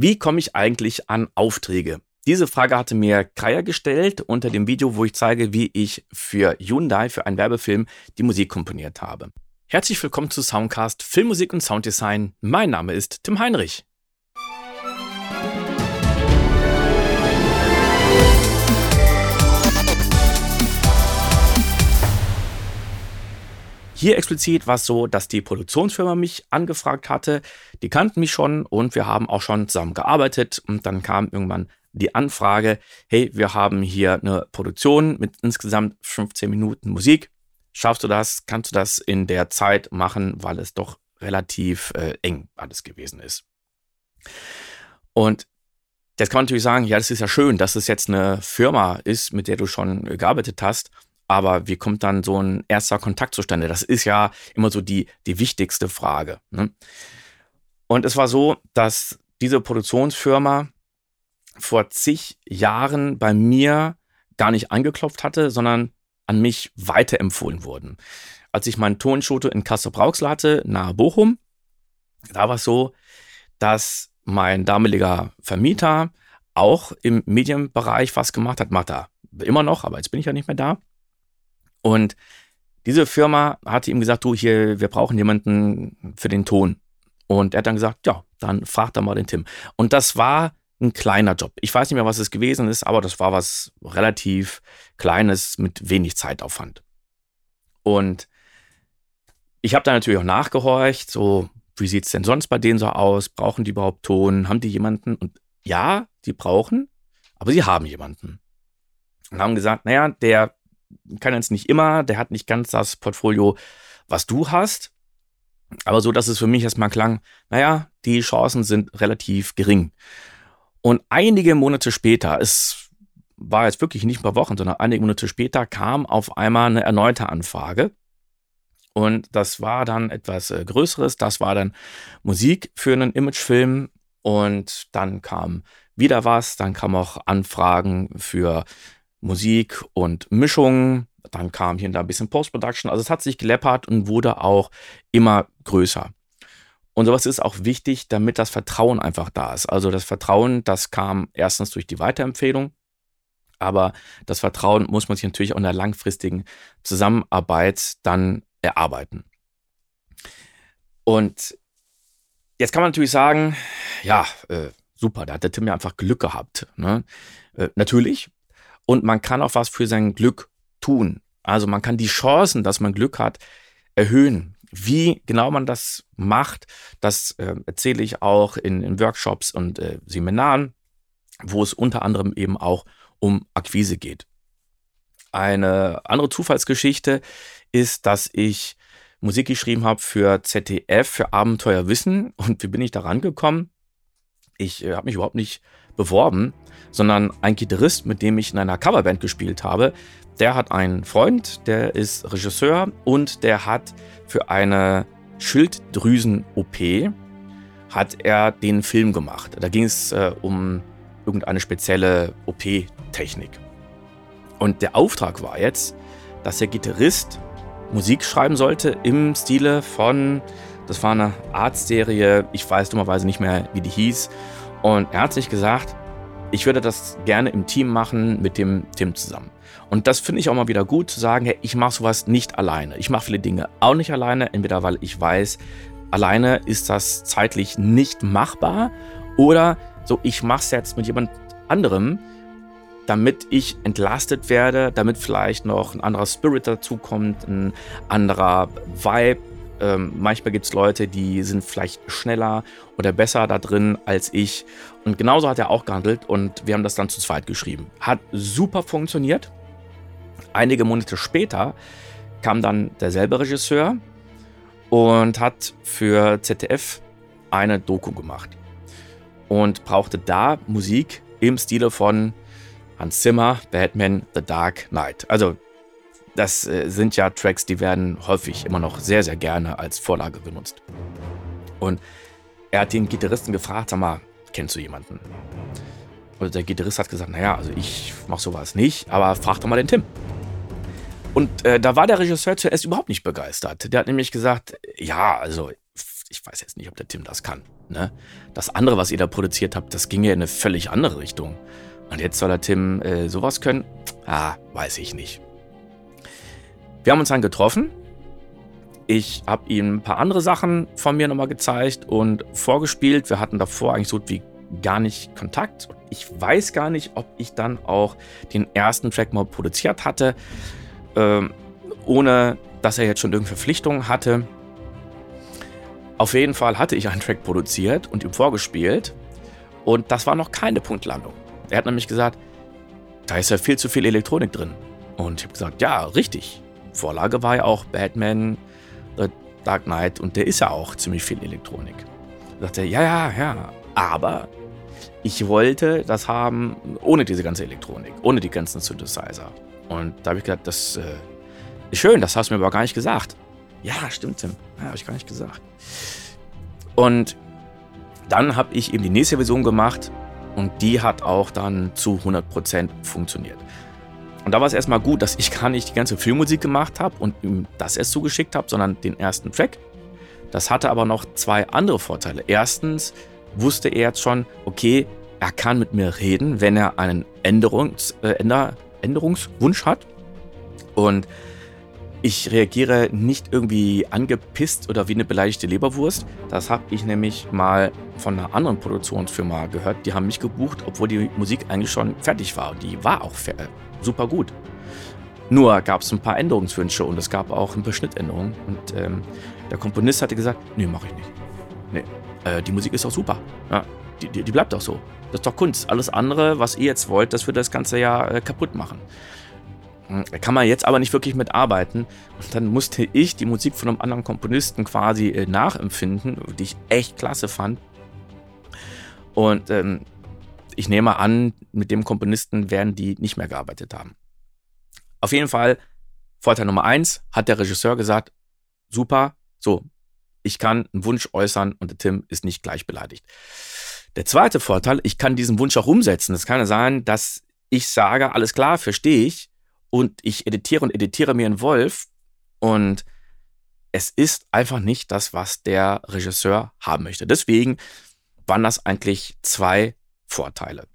Wie komme ich eigentlich an Aufträge? Diese Frage hatte mir Kreier gestellt unter dem Video, wo ich zeige, wie ich für Hyundai für einen Werbefilm die Musik komponiert habe. Herzlich willkommen zu Soundcast Filmmusik und Sounddesign. Mein Name ist Tim Heinrich. Hier explizit war es so, dass die Produktionsfirma mich angefragt hatte. Die kannten mich schon und wir haben auch schon zusammen gearbeitet. Und dann kam irgendwann die Anfrage, hey, wir haben hier eine Produktion mit insgesamt 15 Minuten Musik. Schaffst du das? Kannst du das in der Zeit machen, weil es doch relativ äh, eng alles gewesen ist. Und jetzt kann man natürlich sagen, ja, das ist ja schön, dass es jetzt eine Firma ist, mit der du schon gearbeitet hast. Aber wie kommt dann so ein erster Kontakt zustande? Das ist ja immer so die, die wichtigste Frage. Ne? Und es war so, dass diese Produktionsfirma vor zig Jahren bei mir gar nicht angeklopft hatte, sondern an mich weiterempfohlen wurden. Als ich meinen Tonschote in Kassel-Brauxel hatte, nahe Bochum, da war es so, dass mein damaliger Vermieter auch im Medienbereich was gemacht hat, macht er immer noch, aber jetzt bin ich ja nicht mehr da. Und diese Firma hatte ihm gesagt, du hier, wir brauchen jemanden für den Ton. Und er hat dann gesagt, ja, dann frag da mal den Tim. Und das war ein kleiner Job. Ich weiß nicht mehr, was es gewesen ist, aber das war was relativ Kleines mit wenig Zeitaufwand. Und ich habe da natürlich auch nachgehorcht, so, wie sieht es denn sonst bei denen so aus? Brauchen die überhaupt Ton? Haben die jemanden? Und ja, die brauchen, aber sie haben jemanden. Und haben gesagt, naja, der kann jetzt nicht immer, der hat nicht ganz das Portfolio, was du hast. Aber so, dass es für mich erstmal klang, naja, die Chancen sind relativ gering. Und einige Monate später, es war jetzt wirklich nicht ein paar Wochen, sondern einige Monate später kam auf einmal eine erneute Anfrage. Und das war dann etwas äh, Größeres. Das war dann Musik für einen Imagefilm. Und dann kam wieder was. Dann kam auch Anfragen für Musik und Mischung. Dann kam hier und da ein bisschen Post-Production. Also es hat sich geleppert und wurde auch immer größer. Und sowas ist auch wichtig, damit das Vertrauen einfach da ist. Also das Vertrauen, das kam erstens durch die Weiterempfehlung, aber das Vertrauen muss man sich natürlich auch in der langfristigen Zusammenarbeit dann erarbeiten. Und jetzt kann man natürlich sagen, ja, äh, super, da hat der Tim ja einfach Glück gehabt. Ne? Äh, natürlich, und man kann auch was für sein Glück tun. Also man kann die Chancen, dass man Glück hat, erhöhen. Wie genau man das macht, das äh, erzähle ich auch in, in Workshops und äh, Seminaren, wo es unter anderem eben auch um Akquise geht. Eine andere Zufallsgeschichte ist, dass ich Musik geschrieben habe für ZDF, für Abenteuerwissen. Und wie bin ich da rangekommen? Ich äh, habe mich überhaupt nicht beworben, sondern ein Gitarrist, mit dem ich in einer Coverband gespielt habe, der hat einen Freund, der ist Regisseur und der hat für eine Schilddrüsen-OP hat er den Film gemacht. Da ging es äh, um irgendeine spezielle OP-Technik. Und der Auftrag war jetzt, dass der Gitarrist Musik schreiben sollte im Stile von, das war eine Arztserie, ich weiß dummerweise nicht mehr, wie die hieß. Und er hat sich gesagt, ich würde das gerne im Team machen mit dem Tim zusammen. Und das finde ich auch mal wieder gut zu sagen, hey, ich mache sowas nicht alleine. Ich mache viele Dinge auch nicht alleine, entweder weil ich weiß, alleine ist das zeitlich nicht machbar oder so, ich mache es jetzt mit jemand anderem, damit ich entlastet werde, damit vielleicht noch ein anderer Spirit dazukommt, ein anderer Vibe, ähm, manchmal gibt es Leute, die sind vielleicht schneller oder besser da drin als ich. Und genauso hat er auch gehandelt und wir haben das dann zu zweit geschrieben. Hat super funktioniert. Einige Monate später kam dann derselbe Regisseur und hat für ZDF eine Doku gemacht und brauchte da Musik im Stile von Hans Zimmer, Batman, The Dark Knight. Also das äh, sind ja Tracks, die werden häufig immer noch sehr, sehr gerne als Vorlage genutzt. Und er hat den Gitarristen gefragt, sag mal, kennst du jemanden? Und der Gitarrist hat gesagt, naja, also ich mach sowas nicht, aber frag doch mal den Tim. Und äh, da war der Regisseur zuerst überhaupt nicht begeistert. Der hat nämlich gesagt, ja, also ich weiß jetzt nicht, ob der Tim das kann. Ne? Das andere, was ihr da produziert habt, das ging ja in eine völlig andere Richtung. Und jetzt soll der Tim äh, sowas können? Ah, weiß ich nicht. Wir haben uns dann getroffen. Ich habe ihm ein paar andere Sachen von mir nochmal gezeigt und vorgespielt. Wir hatten davor eigentlich so wie gar nicht Kontakt. Ich weiß gar nicht, ob ich dann auch den ersten Track mal produziert hatte, ähm, ohne dass er jetzt schon irgendeine Verpflichtungen hatte. Auf jeden Fall hatte ich einen Track produziert und ihm vorgespielt und das war noch keine Punktlandung. Er hat nämlich gesagt, da ist ja viel zu viel Elektronik drin. Und ich habe gesagt, ja, richtig. Vorlage war ja auch Batman, The Dark Knight und der ist ja auch ziemlich viel Elektronik. Da sagte er, ja, ja, ja, aber ich wollte das haben ohne diese ganze Elektronik, ohne die ganzen Synthesizer. Und da habe ich gedacht, das äh, ist schön, das hast du mir aber gar nicht gesagt. Ja, stimmt, Tim. Ja, habe ich gar nicht gesagt. Und dann habe ich eben die nächste Version gemacht und die hat auch dann zu 100% funktioniert. Und da war es erstmal gut, dass ich gar nicht die ganze Filmmusik gemacht habe und ihm das erst zugeschickt habe, sondern den ersten Track. Das hatte aber noch zwei andere Vorteile. Erstens wusste er jetzt schon, okay, er kann mit mir reden, wenn er einen Änderungs, äh, Änder, Änderungswunsch hat. Und ich reagiere nicht irgendwie angepisst oder wie eine beleidigte Leberwurst. Das habe ich nämlich mal von einer anderen Produktionsfirma gehört. Die haben mich gebucht, obwohl die Musik eigentlich schon fertig war. Die war auch super gut. Nur gab es ein paar Änderungswünsche und es gab auch ein paar Schnittänderungen. Und ähm, der Komponist hatte gesagt, nee, mache ich nicht. Nee, äh, die Musik ist doch super. Ja, die, die, die, bleibt doch so. Das ist doch Kunst. Alles andere, was ihr jetzt wollt, das wird das ganze ja äh, kaputt machen. Hm, kann man jetzt aber nicht wirklich mitarbeiten. Und dann musste ich die Musik von einem anderen Komponisten quasi äh, nachempfinden, die ich echt klasse fand. Und ähm, ich nehme an, mit dem Komponisten werden die nicht mehr gearbeitet haben. Auf jeden Fall, Vorteil Nummer eins, hat der Regisseur gesagt, super, so, ich kann einen Wunsch äußern und der Tim ist nicht gleich beleidigt. Der zweite Vorteil, ich kann diesen Wunsch auch umsetzen. Es kann ja sein, dass ich sage, alles klar, verstehe ich, und ich editiere und editiere mir einen Wolf und es ist einfach nicht das, was der Regisseur haben möchte. Deswegen waren das eigentlich zwei Vorteile.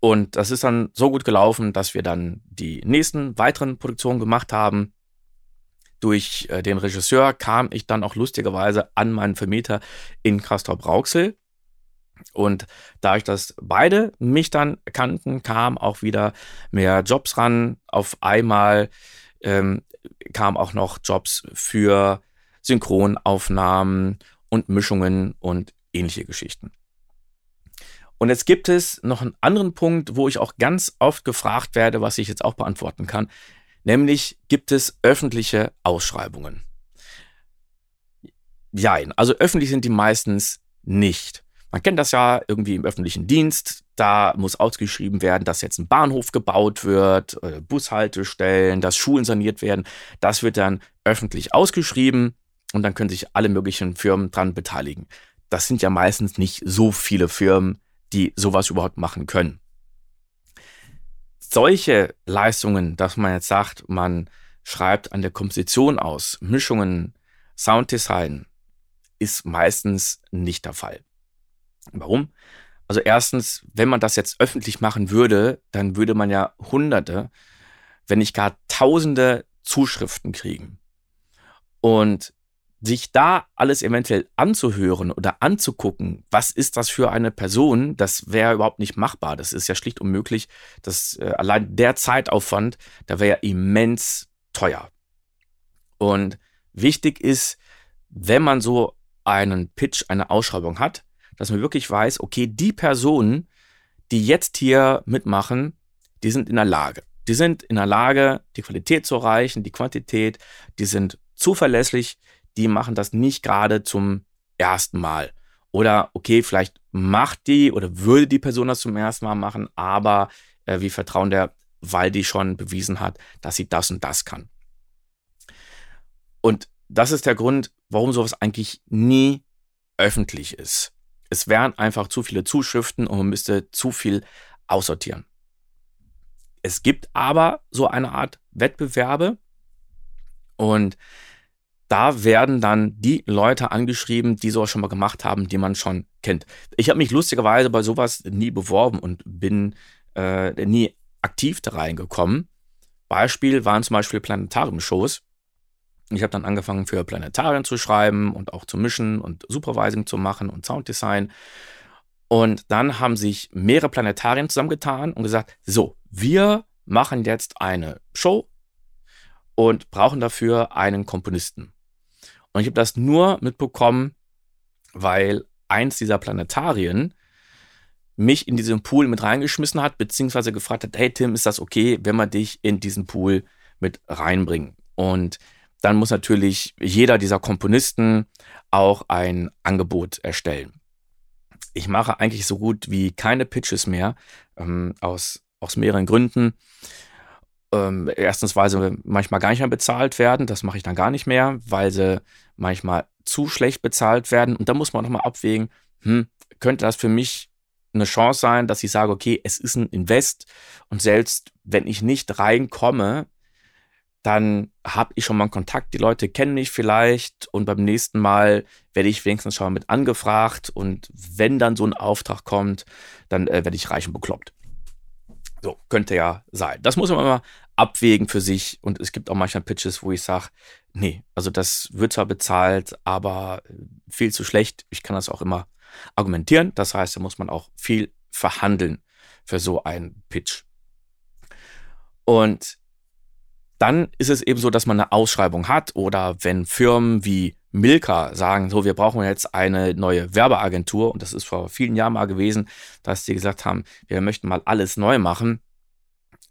Und das ist dann so gut gelaufen, dass wir dann die nächsten weiteren Produktionen gemacht haben. Durch äh, den Regisseur kam ich dann auch lustigerweise an meinen Vermieter in Castrop-Rauxel. Und dadurch, dass beide mich dann kannten, kamen auch wieder mehr Jobs ran. Auf einmal ähm, kamen auch noch Jobs für Synchronaufnahmen und Mischungen und ähnliche Geschichten. Und jetzt gibt es noch einen anderen Punkt, wo ich auch ganz oft gefragt werde, was ich jetzt auch beantworten kann. Nämlich gibt es öffentliche Ausschreibungen. Jein, also öffentlich sind die meistens nicht. Man kennt das ja irgendwie im öffentlichen Dienst. Da muss ausgeschrieben werden, dass jetzt ein Bahnhof gebaut wird, äh, Bushaltestellen, dass Schulen saniert werden. Das wird dann öffentlich ausgeschrieben und dann können sich alle möglichen Firmen dran beteiligen. Das sind ja meistens nicht so viele Firmen, die sowas überhaupt machen können. Solche Leistungen, dass man jetzt sagt, man schreibt an der Komposition aus, Mischungen, Sounddesign, ist meistens nicht der Fall. Warum? Also erstens, wenn man das jetzt öffentlich machen würde, dann würde man ja Hunderte, wenn nicht gar Tausende Zuschriften kriegen. Und sich da alles eventuell anzuhören oder anzugucken, was ist das für eine Person, das wäre überhaupt nicht machbar. Das ist ja schlicht unmöglich. Das äh, allein der Zeitaufwand, da wäre ja immens teuer. Und wichtig ist, wenn man so einen Pitch, eine Ausschreibung hat, dass man wirklich weiß, okay, die Personen, die jetzt hier mitmachen, die sind in der Lage. Die sind in der Lage, die Qualität zu erreichen, die Quantität, die sind zuverlässig, die machen das nicht gerade zum ersten Mal. Oder okay, vielleicht macht die oder würde die Person das zum ersten Mal machen, aber äh, wir vertrauen der, weil die schon bewiesen hat, dass sie das und das kann. Und das ist der Grund, warum sowas eigentlich nie öffentlich ist. Es wären einfach zu viele Zuschriften und man müsste zu viel aussortieren. Es gibt aber so eine Art Wettbewerbe und da werden dann die Leute angeschrieben, die sowas schon mal gemacht haben, die man schon kennt. Ich habe mich lustigerweise bei sowas nie beworben und bin äh, nie aktiv da reingekommen. Beispiel waren zum Beispiel Planetarium-Shows. Ich habe dann angefangen für Planetarien zu schreiben und auch zu mischen und Supervising zu machen und Sounddesign. Und dann haben sich mehrere Planetarien zusammengetan und gesagt, so, wir machen jetzt eine Show und brauchen dafür einen Komponisten. Und ich habe das nur mitbekommen, weil eins dieser Planetarien mich in diesen Pool mit reingeschmissen hat, beziehungsweise gefragt hat, hey Tim, ist das okay, wenn wir dich in diesen Pool mit reinbringen? Und dann muss natürlich jeder dieser Komponisten auch ein Angebot erstellen. Ich mache eigentlich so gut wie keine Pitches mehr, ähm, aus, aus mehreren Gründen. Ähm, erstens, weil sie manchmal gar nicht mehr bezahlt werden, das mache ich dann gar nicht mehr, weil sie manchmal zu schlecht bezahlt werden. Und da muss man nochmal abwägen, hm, könnte das für mich eine Chance sein, dass ich sage, okay, es ist ein Invest und selbst wenn ich nicht reinkomme, dann habe ich schon mal einen Kontakt, die Leute kennen mich vielleicht und beim nächsten Mal werde ich wenigstens schon mal mit angefragt und wenn dann so ein Auftrag kommt, dann äh, werde ich reich und bekloppt. So, könnte ja sein. Das muss man immer abwägen für sich und es gibt auch manchmal Pitches, wo ich sage, nee, also das wird zwar bezahlt, aber viel zu schlecht. Ich kann das auch immer argumentieren. Das heißt, da muss man auch viel verhandeln für so einen Pitch. Und dann ist es eben so, dass man eine Ausschreibung hat oder wenn Firmen wie Milka sagen, so, wir brauchen jetzt eine neue Werbeagentur und das ist vor vielen Jahren mal gewesen, dass die gesagt haben, wir möchten mal alles neu machen,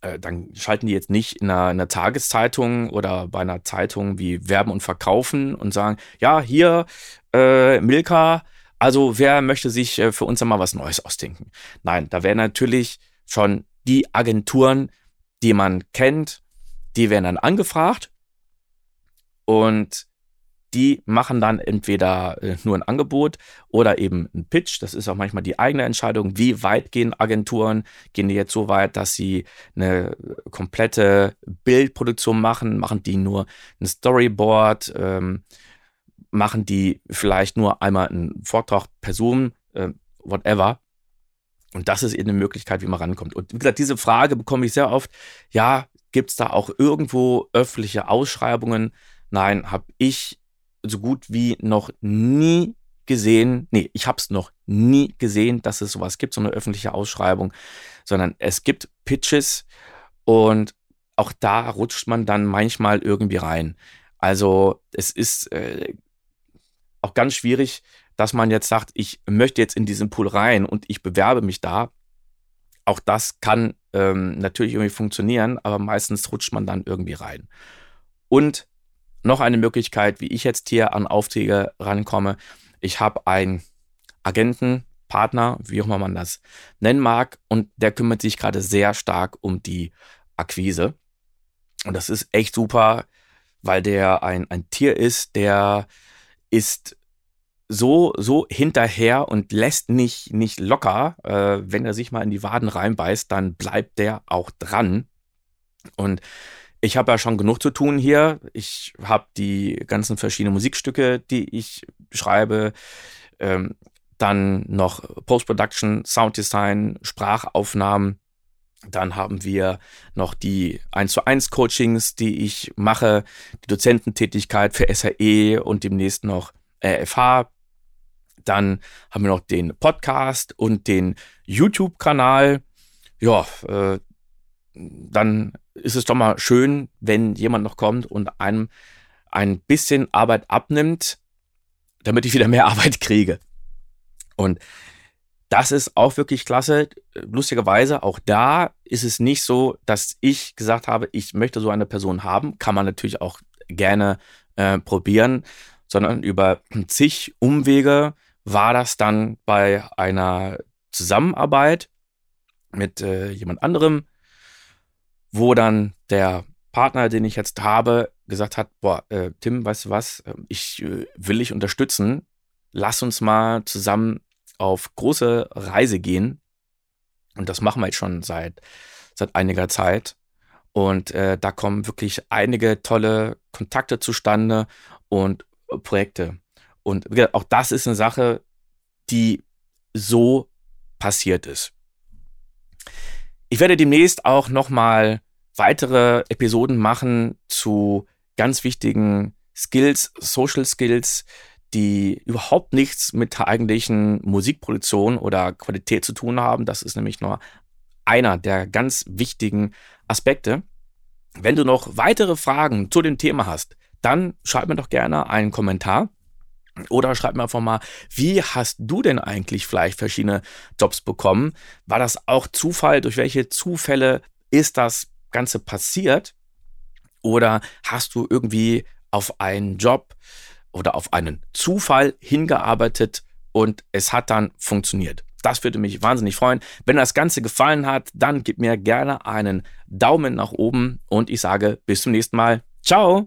äh, dann schalten die jetzt nicht in einer, in einer, Tageszeitung oder bei einer Zeitung wie Werben und Verkaufen und sagen, ja, hier, äh, Milka, also wer möchte sich äh, für uns einmal was Neues ausdenken? Nein, da werden natürlich schon die Agenturen, die man kennt, die werden dann angefragt und die machen dann entweder äh, nur ein Angebot oder eben ein Pitch. Das ist auch manchmal die eigene Entscheidung. Wie weit gehen Agenturen? Gehen die jetzt so weit, dass sie eine komplette Bildproduktion machen? Machen die nur ein Storyboard? Ähm, machen die vielleicht nur einmal einen Vortrag per Zoom? Äh, whatever. Und das ist eben eine Möglichkeit, wie man rankommt. Und wie gesagt, diese Frage bekomme ich sehr oft. Ja, gibt es da auch irgendwo öffentliche Ausschreibungen? Nein, habe ich so gut wie noch nie gesehen, nee, ich habe es noch nie gesehen, dass es sowas gibt, so eine öffentliche Ausschreibung, sondern es gibt Pitches und auch da rutscht man dann manchmal irgendwie rein. Also es ist äh, auch ganz schwierig, dass man jetzt sagt, ich möchte jetzt in diesen Pool rein und ich bewerbe mich da. Auch das kann ähm, natürlich irgendwie funktionieren, aber meistens rutscht man dann irgendwie rein. Und noch eine Möglichkeit, wie ich jetzt hier an Aufträge rankomme. Ich habe einen Agenten, Partner, wie auch immer man das nennen mag, und der kümmert sich gerade sehr stark um die Akquise. Und das ist echt super, weil der ein, ein Tier ist, der ist so, so hinterher und lässt nicht, nicht locker. Äh, wenn er sich mal in die Waden reinbeißt, dann bleibt der auch dran. Und ich habe ja schon genug zu tun hier. Ich habe die ganzen verschiedenen Musikstücke, die ich schreibe. Ähm, dann noch Post-Production, Sounddesign, Sprachaufnahmen. Dann haben wir noch die 1 zu 1 Coachings, die ich mache, die Dozententätigkeit für SAE und demnächst noch RFH. Dann haben wir noch den Podcast und den YouTube-Kanal. Ja, äh, dann ist es doch mal schön, wenn jemand noch kommt und einem ein bisschen Arbeit abnimmt, damit ich wieder mehr Arbeit kriege. Und das ist auch wirklich klasse. Lustigerweise, auch da ist es nicht so, dass ich gesagt habe, ich möchte so eine Person haben. Kann man natürlich auch gerne äh, probieren, sondern über zig Umwege war das dann bei einer Zusammenarbeit mit äh, jemand anderem, wo dann der Partner, den ich jetzt habe, gesagt hat, boah, äh, Tim, weißt du was, ähm, ich äh, will dich unterstützen, lass uns mal zusammen auf große Reise gehen. Und das machen wir jetzt schon seit, seit einiger Zeit. Und äh, da kommen wirklich einige tolle Kontakte zustande. und Projekte. Und auch das ist eine Sache, die so passiert ist. Ich werde demnächst auch nochmal weitere Episoden machen zu ganz wichtigen Skills, Social Skills, die überhaupt nichts mit der eigentlichen Musikproduktion oder Qualität zu tun haben. Das ist nämlich nur einer der ganz wichtigen Aspekte. Wenn du noch weitere Fragen zu dem Thema hast, dann schreib mir doch gerne einen Kommentar. Oder schreib mir einfach mal, wie hast du denn eigentlich vielleicht verschiedene Jobs bekommen? War das auch Zufall? Durch welche Zufälle ist das Ganze passiert? Oder hast du irgendwie auf einen Job oder auf einen Zufall hingearbeitet und es hat dann funktioniert? Das würde mich wahnsinnig freuen. Wenn das Ganze gefallen hat, dann gib mir gerne einen Daumen nach oben und ich sage bis zum nächsten Mal. Ciao!